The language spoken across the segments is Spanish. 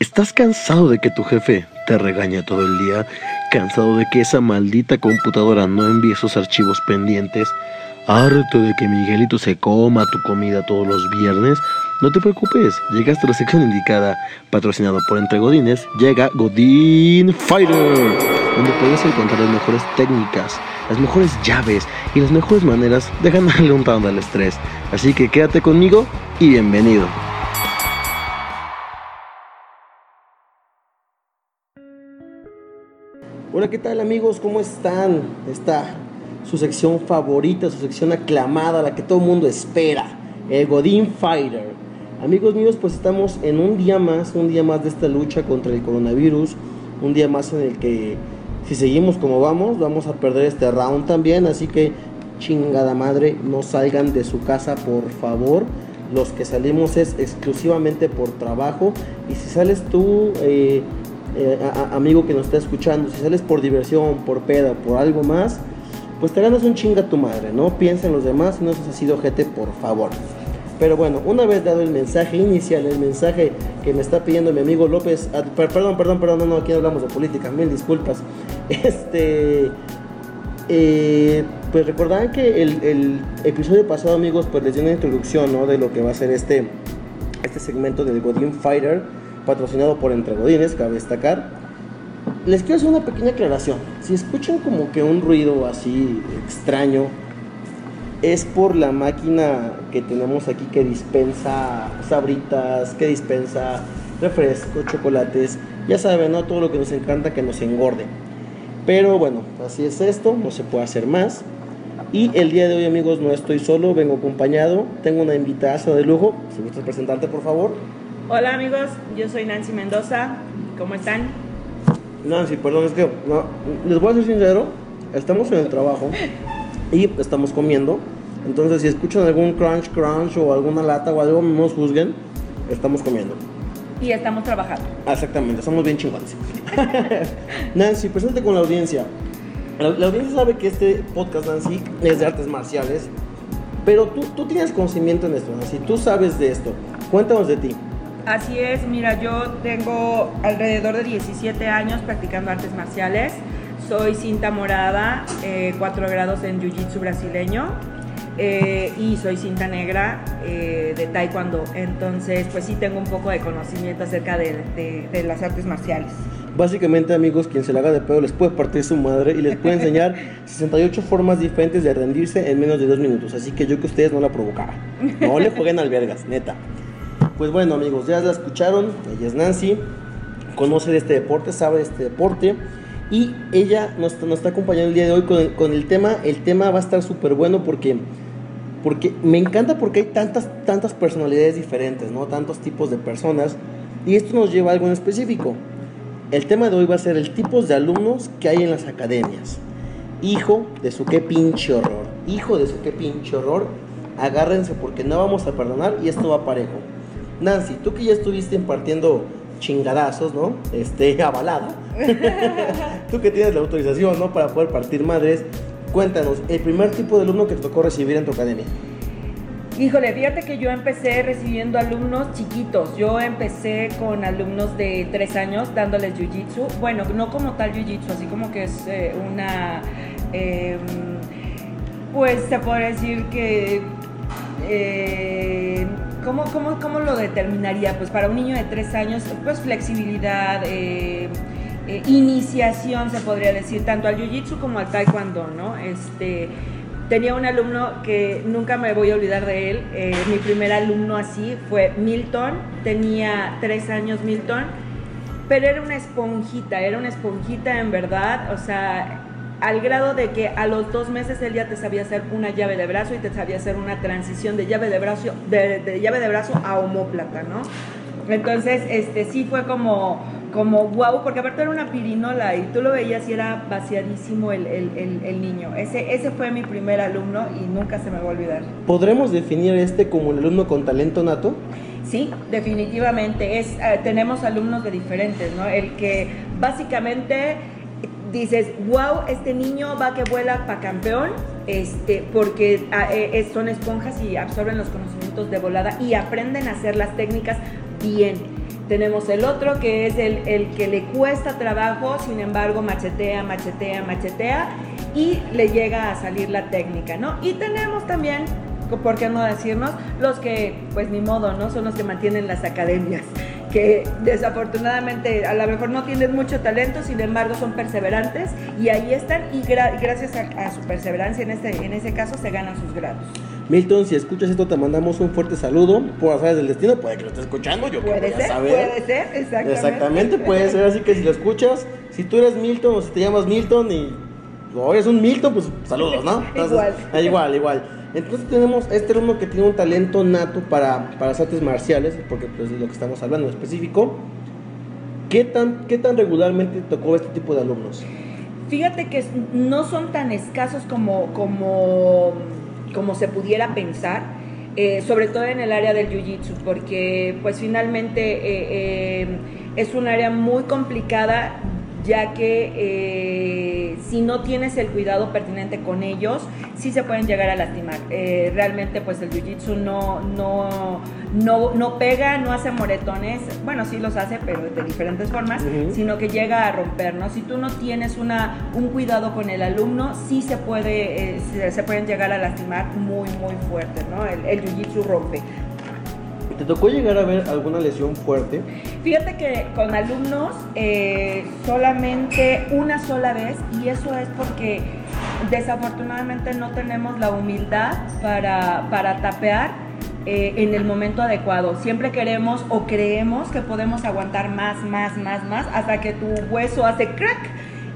¿Estás cansado de que tu jefe te regañe todo el día? ¿Cansado de que esa maldita computadora no envíe sus archivos pendientes? ¿Harto de que Miguelito se coma tu comida todos los viernes? No te preocupes, llegaste a la sección indicada, patrocinado por Entre Godines, llega Godin Fighter, donde puedes encontrar las mejores técnicas, las mejores llaves y las mejores maneras de ganarle un round al estrés. Así que quédate conmigo y bienvenido. Hola, ¿qué tal amigos? ¿Cómo están? Está su sección favorita, su sección aclamada, la que todo el mundo espera, el Godin Fighter. Amigos míos, pues estamos en un día más, un día más de esta lucha contra el coronavirus, un día más en el que si seguimos como vamos, vamos a perder este round también, así que chingada madre, no salgan de su casa por favor. Los que salimos es exclusivamente por trabajo y si sales tú... Eh, eh, amigo que nos está escuchando, si sales por diversión, por peda, por algo más, pues te ganas un chinga tu madre, ¿no? Piensa en los demás no seas así de ojete, por favor. Pero bueno, una vez dado el mensaje inicial, el mensaje que me está pidiendo mi amigo López, ah, perdón, perdón, perdón, no, no, aquí hablamos de política, mil disculpas. Este, eh, pues recordarán que el, el, episodio pasado, amigos, pues les di una introducción, ¿no? De lo que va a ser este, este segmento del Godin Fighter patrocinado por Entre Godines, cabe destacar. Les quiero hacer una pequeña aclaración. Si escuchan como que un ruido así extraño, es por la máquina que tenemos aquí que dispensa sabritas, que dispensa refrescos, chocolates. Ya saben, ¿no? Todo lo que nos encanta que nos engorde. Pero bueno, así es esto, no se puede hacer más. Y el día de hoy, amigos, no estoy solo, vengo acompañado. Tengo una invitada de lujo. Si gustas presentarte, por favor. Hola amigos, yo soy Nancy Mendoza. ¿Cómo están? Nancy, perdón, es que les voy a ser sincero, estamos en el trabajo y estamos comiendo. Entonces, si escuchan algún crunch, crunch o alguna lata o algo, no nos juzguen, estamos comiendo. Y estamos trabajando. Exactamente, somos bien chingones. Nancy, presente con la audiencia. La, la, audiencia sabe que este podcast, Nancy, es de artes marciales, pero tú, tú tienes conocimiento en esto, Nancy, tú sabes de esto. Cuéntanos de ti. Así es, mira, yo tengo alrededor de 17 años practicando artes marciales. Soy cinta morada, 4 eh, grados en Jiu-Jitsu brasileño eh, y soy cinta negra eh, de Taekwondo. Entonces, pues sí tengo un poco de conocimiento acerca de, de, las artes marciales. Básicamente, amigos, quien se le haga de pedo les puede partir su madre y les puede enseñar 68 formas diferentes de rendirse en menos de dos minutos. Así que yo que ustedes no la provocara. No le jueguen albergas, neta. Pues bueno amigos, ya la escucharon, ella es Nancy, conoce de este deporte, sabe de este deporte y ella nos, está acompañando el día de hoy con el, con el tema, el tema va a estar súper bueno porque, porque me encanta porque hay tantas, tantas personalidades diferentes, ¿no? Tantos tipos de personas y esto nos lleva a algo en específico. El tema de hoy va a ser el tipo de alumnos que hay en las academias. Hijo de su qué pinche horror. Hijo de su qué pinche horror. Agárrense porque no vamos a perdonar y esto va parejo. Nancy, tú que ya estuviste impartiendo chingadazos, ¿no? Este, avalada. tú que tienes la autorización, ¿no? Para poder partir madres. Cuéntanos, el primer tipo de alumno que te tocó recibir en tu academia. Híjole, fíjate que yo empecé recibiendo alumnos chiquitos. Yo empecé con alumnos de tres años dándoles jiu-jitsu. Bueno, no como tal jiu-jitsu, así como que es eh, una. Em, pues se puede decir que. Eh, ¿Cómo, cómo, cómo lo determinaría? Pues para un niño de tres años, pues flexibilidad, eh, eh, iniciación, se podría decir, tanto al jiu-jitsu como al taekwondo, ¿no? Este, tenía un alumno que nunca me voy a olvidar de él, eh, mi primer alumno así fue Milton, tenía tres años Milton, pero era una esponjita, era una esponjita en verdad, o sea, al grado de que a los dos meses él ya te sabía hacer una llave de brazo y te sabía hacer una transición de llave de brazo, de, llave de brazo a homóplata, ¿no? Entonces, este sí fue como, como wow, porque aparte era una pirinola y tú lo veías y era vaciadísimo el, el, niño. Ese, ese fue mi primer alumno y nunca se me va a olvidar. ¿Podremos definir este como el alumno con talento nato? Sí, definitivamente. Es, eh, tenemos alumnos de diferentes, ¿no? El que básicamente dices, wow, este niño va que vuela para campeón, este, porque ah, eh, son esponjas y absorben los conocimientos de volada y aprenden a hacer las técnicas bien. Tenemos el otro que es el, el que le cuesta trabajo, sin embargo machetea, machetea, machetea y le llega a salir la técnica, ¿no? Y tenemos también ¿por qué no decirnos? Los que, pues ni modo, ¿no? Son los que mantienen las academias, que desafortunadamente a lo mejor no tienen mucho talento, sin embargo son perseverantes y ahí están y gracias a, su perseverancia en, este, en ese caso se ganan sus grados. Milton, si escuchas esto, te mandamos un fuerte saludo por azares del destino. Puede que lo estés escuchando, yo puede ser, Puede ser, exactamente. Exactamente, puede ser. Así que si lo escuchas, si tú eres Milton o si te llamas Milton y o eres un Milton, pues saludos, ¿no? igual. Igual, igual. Entonces tenemos este alumno que tiene un talento nato para, para las artes marciales, porque pues es lo que estamos hablando en específico. ¿Qué tan, ¿Qué tan regularmente tocó este tipo de alumnos? Fíjate que no son tan escasos como, como, como se pudiera pensar, eh, sobre todo en el área del jiu-jitsu, porque pues finalmente eh, eh, es un área muy complicada ya que eh, si no tienes el cuidado pertinente con ellos, sí se pueden llegar a lastimar. Eh, realmente pues el jiu-jitsu no, no, no, no, pega, no hace moretones, bueno, sí los hace, pero de diferentes formas, sino que llega a romper, ¿no? Si tú no tienes una, un cuidado con el alumno, sí se, puede, eh, se, pueden llegar a lastimar muy, muy fuerte, ¿no? El, el jiu-jitsu rompe. ¿Te tocó llegar a ver alguna lesión fuerte? Fíjate que con alumnos eh, solamente una sola vez y eso es porque desafortunadamente no tenemos la humildad para, para tapear eh, en el momento adecuado. Siempre queremos o creemos que podemos aguantar más, más, más, más hasta que tu hueso hace crack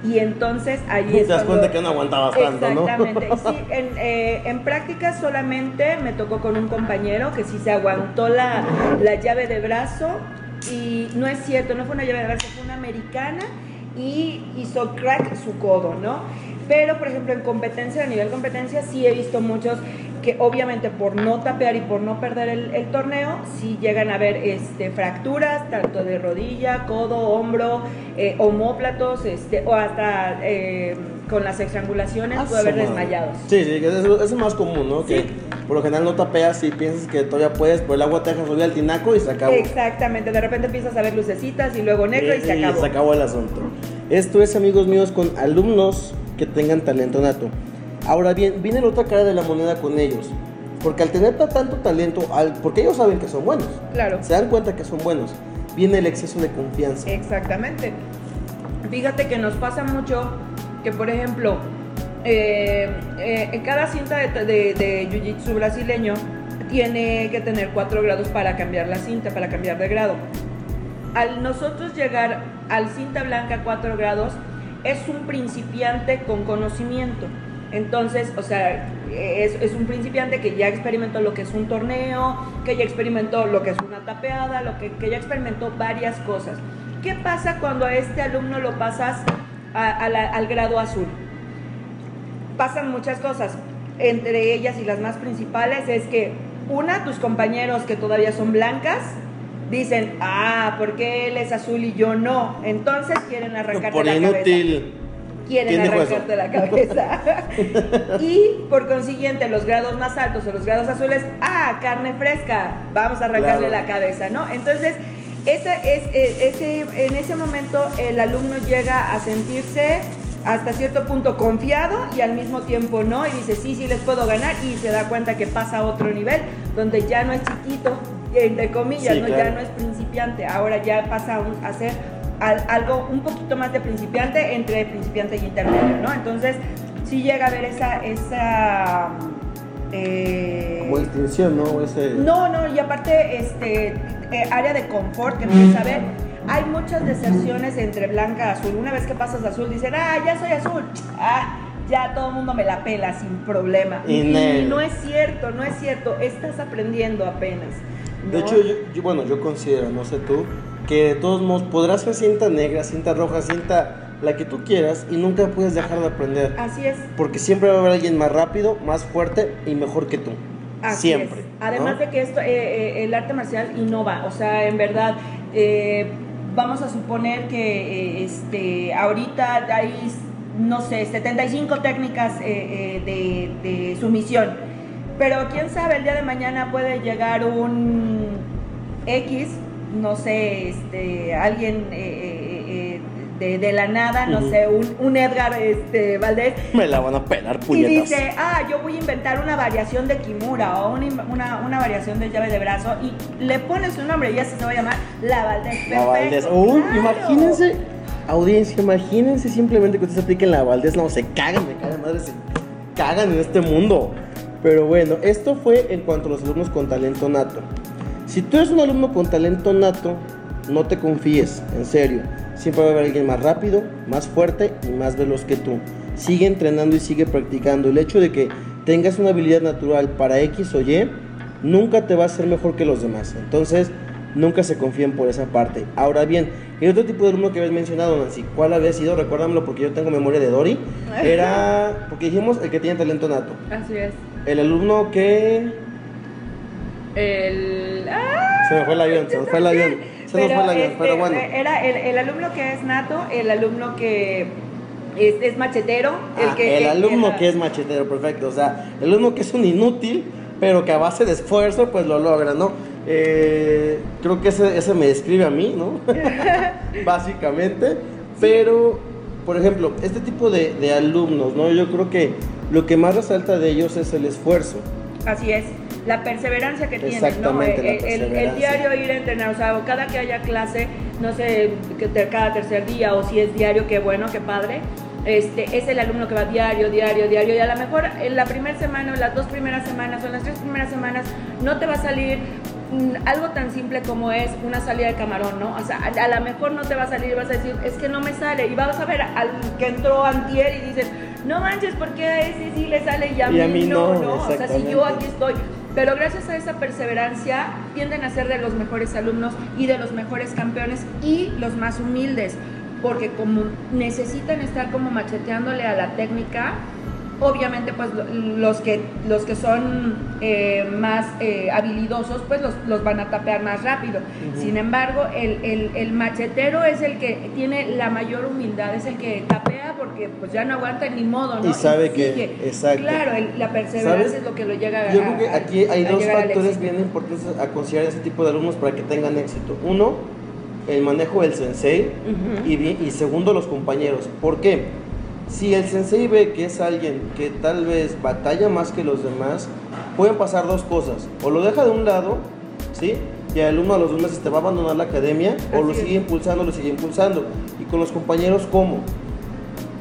y entonces ahí Te das cuenta que no aguantabas tanto, ¿no? Exactamente. Sí, en, eh, en, práctica solamente me tocó con un compañero que sí se aguantó la, la llave de brazo y no es cierto, no fue una llave de brazo, fue una americana y hizo crack su codo, ¿no? Pero, por ejemplo, en competencia, a nivel competencia, sí he visto muchos que obviamente por no tapear y por no perder el, torneo, sí llegan a haber este, fracturas, tanto de rodilla, codo, hombro, eh, homóplatos, este, o hasta eh, con las estrangulaciones puede haber desmayados. Sí, sí, eso, es más común, ¿no? Que por lo general no tapeas y piensas que todavía puedes, pero el agua te deja subir al tinaco y se acabó. Exactamente, de repente empiezas a ver lucecitas y luego negro y, se acabó. Y se acabó el asunto. Esto es, amigos míos, con alumnos que tengan talento nato. Ahora bien, viene la otra cara de la moneda con ellos. Porque al tener tanto talento, al, porque ellos saben que son buenos. Claro. Se dan cuenta que son buenos. Viene el exceso de confianza. Exactamente. Fíjate que nos pasa mucho que, por ejemplo, eh, eh, en cada cinta de, de, de Jiu-Jitsu brasileño tiene que tener cuatro grados para cambiar la cinta, para cambiar de grado. Al nosotros llegar al cinta blanca cuatro grados, es un principiante con conocimiento. Entonces, o sea, es, un principiante que ya experimentó lo que es un torneo, que ya experimentó lo que es una tapeada, lo que, ya experimentó varias cosas. ¿Qué pasa cuando a este alumno lo pasas al grado azul? Pasan muchas cosas. Entre ellas y las más principales es que, una, tus compañeros que todavía son blancas, dicen, ah, ¿por qué él es azul y yo no? Entonces quieren arrancarte la cabeza quieren arrancarte la cabeza. y por consiguiente, los grados más altos o los grados azules, ah, carne fresca, vamos a arrancarle la cabeza, ¿no? Entonces, es, e, ese, en ese momento el alumno llega a sentirse hasta cierto punto confiado y al mismo tiempo no, y dice, sí, sí les puedo ganar, y se da cuenta que pasa a otro nivel, donde ya no es chiquito, entre comillas, ¿no? ya no es principiante, ahora ya pasa a ser algo un poquito más de principiante entre principiante y intermedio, ¿no? Entonces, sí llega a haber esa... esa eh... Como distinción, ¿no? No, no, y aparte, este, eh, área de confort que empieza a ver. Hay muchas deserciones entre blanca y azul. Una vez que pasas azul, dicen, ah, ya soy azul. Ah, ya todo el mundo me la pela sin problema. Y, no es cierto, no es cierto. Estás aprendiendo apenas. De hecho, yo, bueno, yo considero, no sé tú, que de todos modos podrás ser cinta negra, cinta roja, cinta la que tú quieras y nunca puedes dejar de aprender. Así es. Porque siempre va a haber alguien más rápido, más fuerte y mejor que tú. Así siempre. Además de que esto, eh, eh, el arte marcial innova, o sea, en verdad, eh, vamos a suponer que este, ahorita hay, no sé, 75 técnicas de, de sumisión, pero quién sabe, el día de mañana puede llegar un X no sé, este, alguien eh, eh, eh, de, de la nada, no sé, un, un Edgar este, Valdés. Me la van a pelar Y puñetas. dice, ah, yo voy a inventar una variación de Kimura o una, una, una variación de llave de brazo y le pones un nombre y ya se va a llamar La Valdés. La Valdés. Claro. imagínense, audiencia, imagínense simplemente que ustedes apliquen la Valdés. No, se cagan, me cagan, madre, se cagan en este mundo. Pero bueno, esto fue en cuanto a los alumnos con talento nato. Si tú eres un alumno con talento nato, no te confíes, en serio. Siempre va a haber alguien más rápido, más fuerte y más veloz que tú. Sigue entrenando y sigue practicando. El hecho de que tengas una habilidad natural para X o Y, nunca te va a hacer mejor que los demás. Entonces, nunca se confíen por esa parte. Ahora bien, el otro tipo de alumno que habías mencionado, Nancy, ¿cuál había sido? Recuérdamelo porque yo tengo memoria de Dory. Era, porque dijimos el que tiene talento nato. Así es. El alumno que... El. ¡Ah! Se me fue el avión, se nos fue el avión. Se nos fue el avión, este, pero bueno. Era el, el alumno que es nato, el alumno que es, es machetero, el Ah, que. el alumno que es machetero, perfecto. O sea, el alumno que es un inútil, pero que a base de esfuerzo, pues lo logra, ¿no? Eh, creo que ese, ese me describe a mí, ¿no? Básicamente. Pero, por ejemplo, este tipo de, de alumnos, ¿no? Yo creo que lo que más resalta de ellos es el esfuerzo. Así es. La perseverancia que tienen, ¿no? Exactamente, la El, el- el diario ir a entrenar, o sea, o cada que haya clase, no sé, cada tercer día o si es diario, qué bueno, qué padre. Este, es el alumno que va diario, diario, diario, y a lo mejor en la primera semana o las dos primeras semanas o en las tres primeras semanas no te va a salir mm, algo tan simple como es una salida de camarón, ¿no? O sea, a, a lo mejor no te va a salir y vas a decir, es que no me sale, y vas a ver al que entró antier y dices, no manches, ¿por qué a ese sí le sale y a, Y a mí, no, no, no? O sea, si yo aquí estoy. Pero gracias a esa perseverancia tienden a ser de los mejores alumnos y de los mejores campeones y los más humildes, porque como necesitan estar como macheteándole a la técnica, obviamente pues lo- los que, los que son eh, más eh, habilidosos pues los, los van a tapear más rápido. Sin embargo, el, el- el machetero es el que tiene la mayor humildad, es el que tapea porque pues ya no aguanta ni modo, ¿no? Y sabe que- exacto. Claro, el- la perseverancia ¿Sabes? es lo que lo llega a Yo creo que aquí hay dos factores bien importantes a considerar este tipo de alumnos para que tengan éxito. Uno, el manejo del sensei y, segundo, los compañeros. ¿Por qué? Si el sensei ve que es alguien que tal vez batalla más que los demás, pueden pasar dos cosas. O lo deja de un lado, ¿sí? Y el alumno a los dos meses te va a abandonar la academia, o lo es. sigue impulsando, lo sigue impulsando. Y con los compañeros, ¿cómo?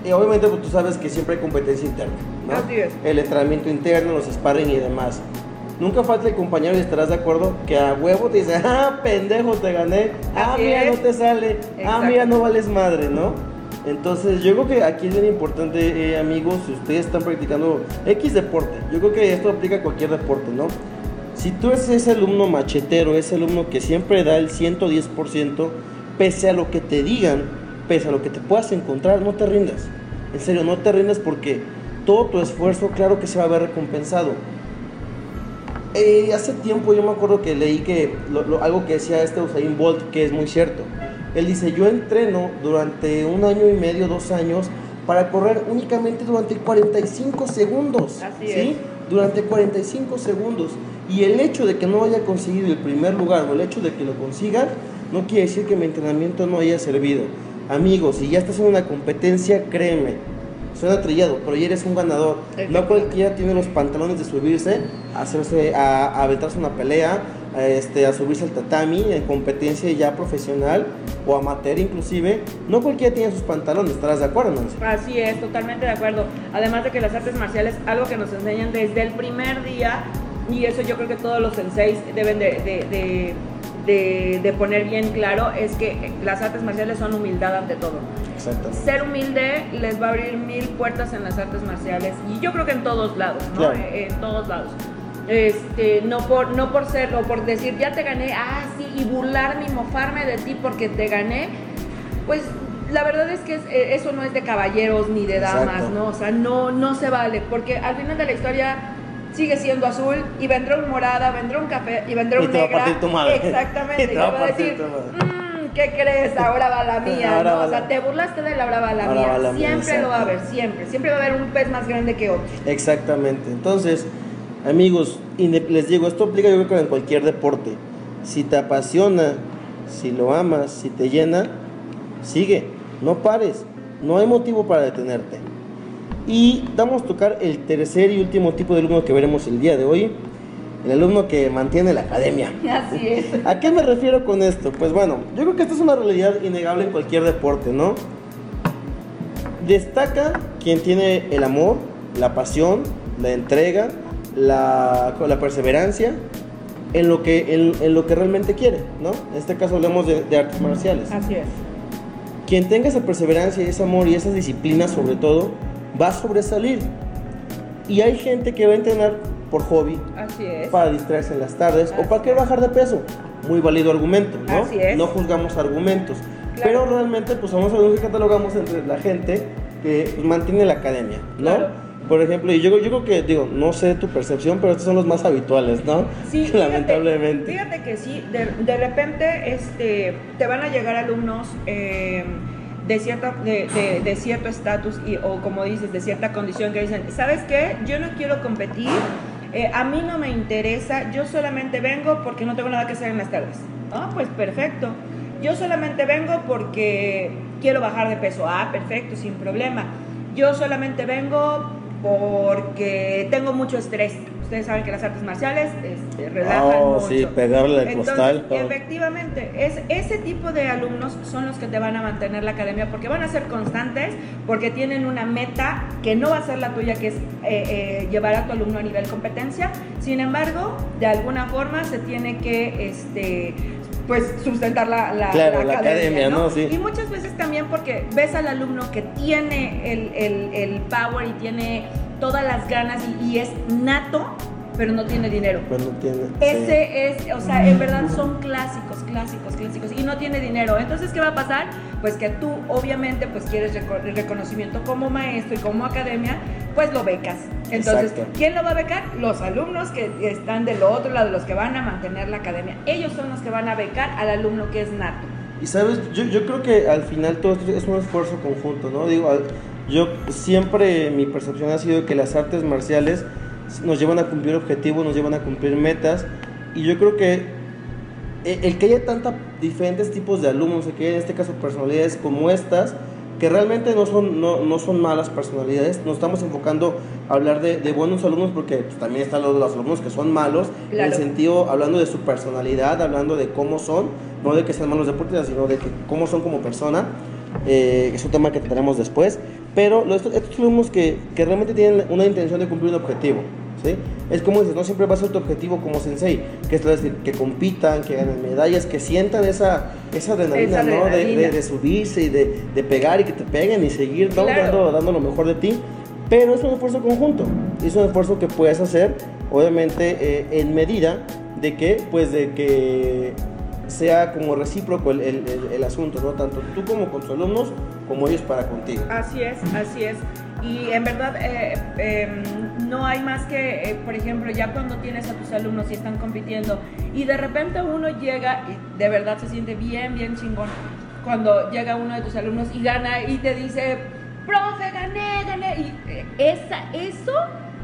Y obviamente pues, tú sabes que siempre hay competencia interna, ¿no? Así es. El entrenamiento interno, los sparring y demás. Nunca falta el compañero y estarás de acuerdo que a huevo te dice, ah, pendejo, te gané, ah, Así mira, es. no te sale, ah, mira, no vales madre, ¿no? Entonces, yo creo que aquí es bien importante, eh, amigos, si ustedes están practicando X deporte, yo creo que esto aplica a cualquier deporte, ¿no? Si tú eres ese alumno machetero, ese alumno que siempre da el 110%, pese a lo que te digan, pese a lo que te puedas encontrar, no te rindas. En serio, no te rindas porque todo tu esfuerzo, claro que se va a ver recompensado. Eh, hace tiempo yo me acuerdo que leí que lo- lo- algo que decía este Usain Bolt, que es muy cierto. Él dice, yo entreno durante un año y medio, dos años, para correr únicamente durante 45 segundos. Así ¿sí? es. Durante 45 segundos. Y el hecho de que no haya conseguido el primer lugar o el hecho de que lo consiga, no quiere decir que mi entrenamiento no haya servido. Amigos, si ya estás en una competencia, créeme, suena trillado, pero ya eres un ganador. No cualquiera tiene los pantalones de subirse, a hacerse, a, a aventarse una pelea, a, este, a subirse al tatami en competencia ya profesional o amateur inclusive. No cualquiera tiene sus pantalones, ¿estarás de acuerdo, Nancy? Así es, totalmente de acuerdo. Además de que las artes marciales, algo que nos enseñan desde el primer día, y eso yo creo que todos los senseis deben de, de- de- de- de poner bien claro, es que las artes marciales son humildad ante todo. Exacto. Ser humilde les va a abrir mil puertas en las artes marciales, y yo creo que en todos lados, ¿no? Claro. Eh, En todos lados. Este, no por, no por ser, o por decir, ya te gané, ah, sí, y burlarme y mofarme de ti porque te gané, pues la verdad es que es- eh, eso no es de caballeros ni de damas, Exacto. ¿no? O sea, no, no se vale, porque al final de la historia sigue siendo azul y vendrá un morada, vendrá un café y vendrá Y un te va a negra. partir tu madre. Exactamente. Y te y va a partir decir, tu madre. "Mm, ¿qué crees? Ahora va la mía, Ahora ¿no? va O sea, la- te burlaste de la ahora va la Ahora mía. va la mía, siempre lo va a haber, siempre. Siempre va a haber un pez más grande que otro. Exactamente. Entonces, amigos, inde- les digo, esto aplica yo creo que en cualquier deporte. Si te apasiona, si lo amas, si te llena, sigue, no pares, no hay motivo para detenerte. Y vamos a tocar el tercer y último tipo de alumno que veremos el día de hoy, el alumno que mantiene la academia. Así es. ¿A qué me refiero con esto? Pues bueno, yo creo que esta es una realidad innegable en cualquier deporte, ¿no? Destaca quien tiene el amor, la pasión, la entrega, la, la perseverancia en lo, que, en, en lo que realmente quiere, ¿no? En este caso hablamos de, de artes marciales. Así es. Quien tenga esa perseverancia y ese amor y esa disciplina sobre todo, va a sobresalir. Y hay gente que va a entrenar por hobby, Así es. para distraerse en las tardes o para querer bajar de peso. Muy válido argumento, ¿no? Así es. No juzgamos argumentos. Claro. Pero realmente, pues somos algunos que catalogamos entre la gente que pues, mantiene la academia, ¿no? Claro. Por ejemplo, y yo, yo creo que, digo, no sé tu percepción, pero estos son los más habituales, ¿no? Sí, fíjate- lamentablemente. Fíjate que sí, de, de repente este, te van a llegar alumnos eh, de, cierta, de, de- cierto estatus o como dices, de cierta condición que dicen, ¿sabes qué? Yo no quiero competir, eh, a mí no me interesa, yo solamente vengo porque no tengo nada que hacer en las tardes. Ah, pues perfecto. Yo solamente vengo porque quiero bajar de peso. Ah, perfecto, sin problema. Yo solamente vengo porque tengo mucho estrés. Ustedes saben que las artes marciales este, relajan Oh, mucho. sí, pegarle al Entonces, costal. efectivamente, es, ese tipo de alumnos son los que te van a mantener la academia porque van a ser constantes, porque tienen una meta que no va a ser la tuya, que es eh, eh, llevar a tu alumno a nivel competencia. Sin embargo, de alguna forma se tiene que este, pues sustentar la, la, Claro, la academia, ¿no? Sí. Y muchas veces también porque ves al alumno que tiene el, el- el power y tiene todas las ganas y, y es nato, pero no tiene dinero. Pues no tiene. sí. Ese es, o sea, en verdad son clásicos, clásicos, clásicos y no tiene dinero. Entonces, ¿qué va a pasar? Pues que tú obviamente pues quieres el reconocimiento como maestro y como academia, pues lo becas. Entonces, Exacto. ¿quién lo va a becar? Los alumnos que están del otro lado, los que van a mantener la academia. Ellos son los que van a becar al alumno que es nato. Y sabes, yo, yo creo que al final todo esto es un esfuerzo conjunto, ¿no? Digo, al- yo siempre mi percepción ha sido que las artes marciales nos llevan a cumplir objetivos, nos llevan a cumplir metas, y yo creo que el que haya tantos diferentes tipos de alumnos, el que haya en este caso personalidades como estas, que realmente no son, no, no son malas personalidades, nos estamos enfocando a hablar de, de buenos alumnos porque pues, también están los, los alumnos que son malos, en el sentido, hablando de su personalidad, hablando de cómo son, no de que sean malos deportistas, sino de que, cómo son como persona, eh, es un tema que tendremos después, pero los- estos alumnos que, que realmente tienen una intención de cumplir un objetivo, ¿sí? Es como dices, no siempre va a ser tu objetivo como sensei, que es decir, que compitan, que ganen medallas, que sientan esa, esa adrenalina, Esa ¿no? De, adrenalina. de- de subirse y de, de pegar y que te peguen y seguir ¿no? Claro. dando, dando lo mejor de ti, pero es un esfuerzo conjunto, es un esfuerzo que puedes hacer, obviamente, eh, en medida de que, pues, de que sea como recíproco el, el- el- el asunto, ¿no? Tanto tú como con tus alumnos, como ellos para contigo. Así es, así es. Y en verdad eh, eh, no hay más que, eh, por ejemplo, ya cuando tienes a tus alumnos y están compitiendo y de repente uno llega y de verdad se siente bien, bien chingón cuando llega uno de tus alumnos y gana y te dice, profe, gané, gané. Y eh, esa, eso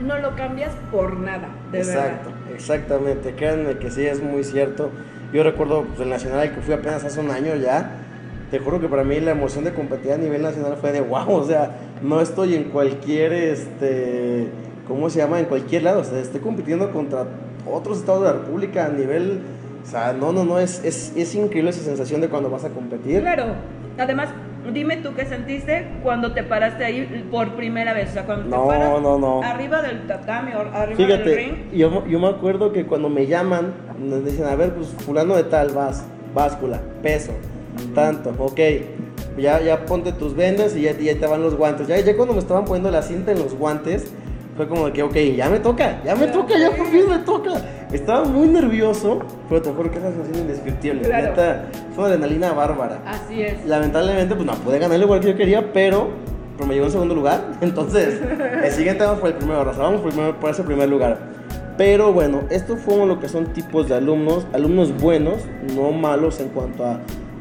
no lo cambias por nada, de Exacto, verdad. exactamente, créanme que sí, es muy cierto. Yo recuerdo pues, el nacional al que fui apenas hace un año ya. Te juro que para mí la emoción de competir a nivel nacional fue de wow, o sea, no estoy en cualquier, este, ¿cómo se llama? En cualquier lado, o sea, estoy compitiendo contra otros estados de la República a nivel, o sea, no, no, no, es, es, es increíble esa sensación de cuando vas a competir. Claro. Además, dime tú qué sentiste cuando te paraste ahí por primera vez. O sea, cuando No, te paras no, no. arriba del tatami o arriba del ring. Fíjate, yo, yo me acuerdo que cuando me llaman, nos dicen, a ver, pues fulano de tal, vas, báscula, peso, tanto, ok, ya, ya ponte tus vendas y ya, ya te van los guantes. Ya, ya cuando me estaban poniendo la cinta en los guantes, fue como de que, ok, ya me toca, ya me toca, ya por fin me toca. Estaba muy nervioso, pero te juro que esa sensación indescriptible. Claro. Neta, es una adrenalina bárbara. Así es. Lamentablemente, pues no pude ganar igual que yo quería, pero, pero me llegó en segundo lugar. Entonces, el siguiente vamos por el primero, primer- por ese primer lugar. Pero bueno, esto fue lo que son tipos de alumnos, alumnos buenos, no malos en cuanto a,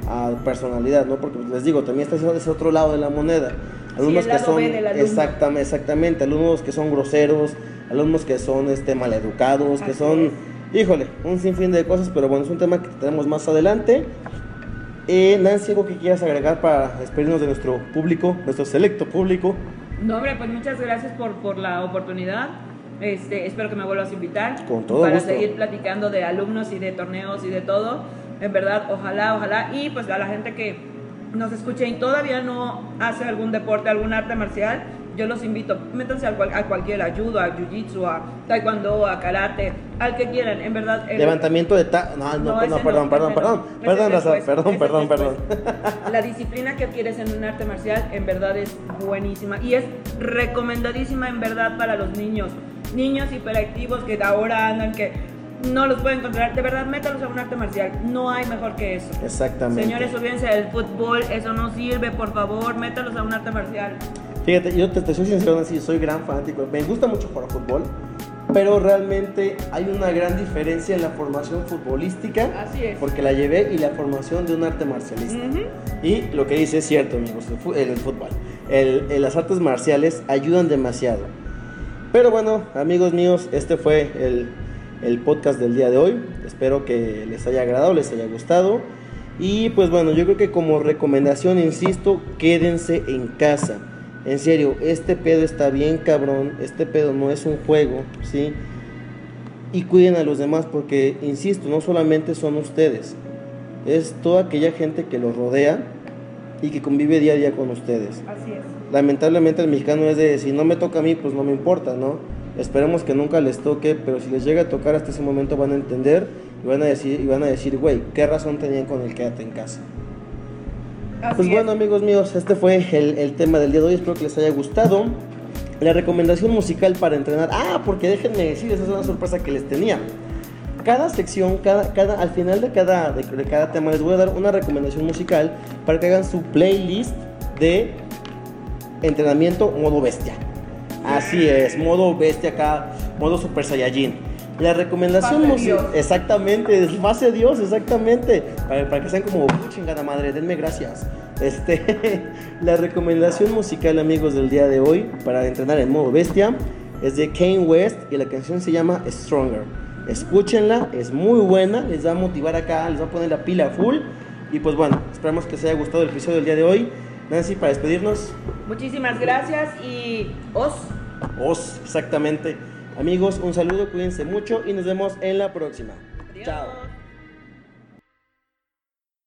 a personalidad, ¿no? Porque pues, les digo, también está ese otro lado de la moneda. Alumnos el que son exactamente, exactamente, alumnos que son groseros, alumnos que son este maleducados, que Así son, es. híjole, un sinfín de cosas, pero bueno, es un tema que tenemos más adelante. Eh, Nancy, ¿algo que quieras agregar para despedirnos de nuestro público, nuestro selecto público? No, hombre, pues muchas gracias por, por la oportunidad. Este, espero que me vuelvas a invitar. Con todo Para gusto. seguir platicando de alumnos y de torneos y de todo. En verdad, ojalá, ojalá. Y pues a la gente que nos escuche y todavía no hace algún deporte, algún arte marcial, yo los invito, métanse a, cual- a cualquier ayudo, a jiu-jitsu, a taekwondo, a karate, al que quieran, en verdad. el- Levantamiento de ta... No, no, No, no, perdón, perdón, perdón. Perdón, después, perdón, perdón, perdón. después. La disciplina que adquieres en un arte marcial en verdad es buenísima y es recomendadísima en verdad para los niños. Niños hiperactivos que ahora andan que no los pueden controlar. De verdad, métalos a un arte marcial. No hay mejor que eso. Exactamente. Señores, olvídense del fútbol. Eso no sirve, por favor. Métalos a un arte marcial. Fíjate, yo te, te soy sincero, Nancy, soy gran fanático. Me gusta mucho jugar fútbol, pero realmente hay una gran diferencia en la formación futbolística, Así es. porque la llevé, y la formación de un arte marcialista. Y lo que dice es cierto, amigos, el, fútbol. El- el- las artes marciales ayudan demasiado. Pero bueno, amigos míos, este fue el, el podcast del día de hoy. Espero que les haya agradado, les haya gustado. Y pues bueno, yo creo que como recomendación, insisto, quédense en casa. En serio, este pedo está bien cabrón. Este pedo no es un juego, ¿sí? Y cuiden a los demás porque, insisto, no solamente son ustedes. Es toda aquella gente que los rodea y que convive día a día con ustedes Así es. lamentablemente el mexicano es de si no me toca a mí, pues no me importa, ¿no? Esperemos que nunca les toque, pero si les llega a tocar hasta ese momento van a entender y van a decir, y van a decir, güey, ¿qué razón tenían con el quédate en casa? Así Pues es. bueno amigos míos, este fue el, el tema del día de hoy, espero que les haya gustado. La recomendación musical para entrenar, ah, porque déjenme decirles, esa es una sorpresa que les tenía. Cada sección, cada, cada, al final de cada, de, de cada tema les voy a dar una recomendación musical para que hagan su playlist de entrenamiento modo bestia. Así es, modo bestia acá, modo super saiyajin. La recomendación musical, exactamente, es fase Dios, exactamente, para, para que sean como "Ah, chingada madre, denme gracias. Este, la recomendación musical, amigos, del día de hoy para entrenar en modo bestia es de Kane West y la canción se llama Stronger. Escúchenla, es muy buena, les va a motivar acá, les va a poner la pila full. Y pues bueno, esperamos que les haya gustado el episodio del día de hoy. Nancy, para despedirnos. Muchísimas gracias y os. Os, exactamente. Amigos, un saludo, cuídense mucho y nos vemos en la próxima. Adiós. Chao.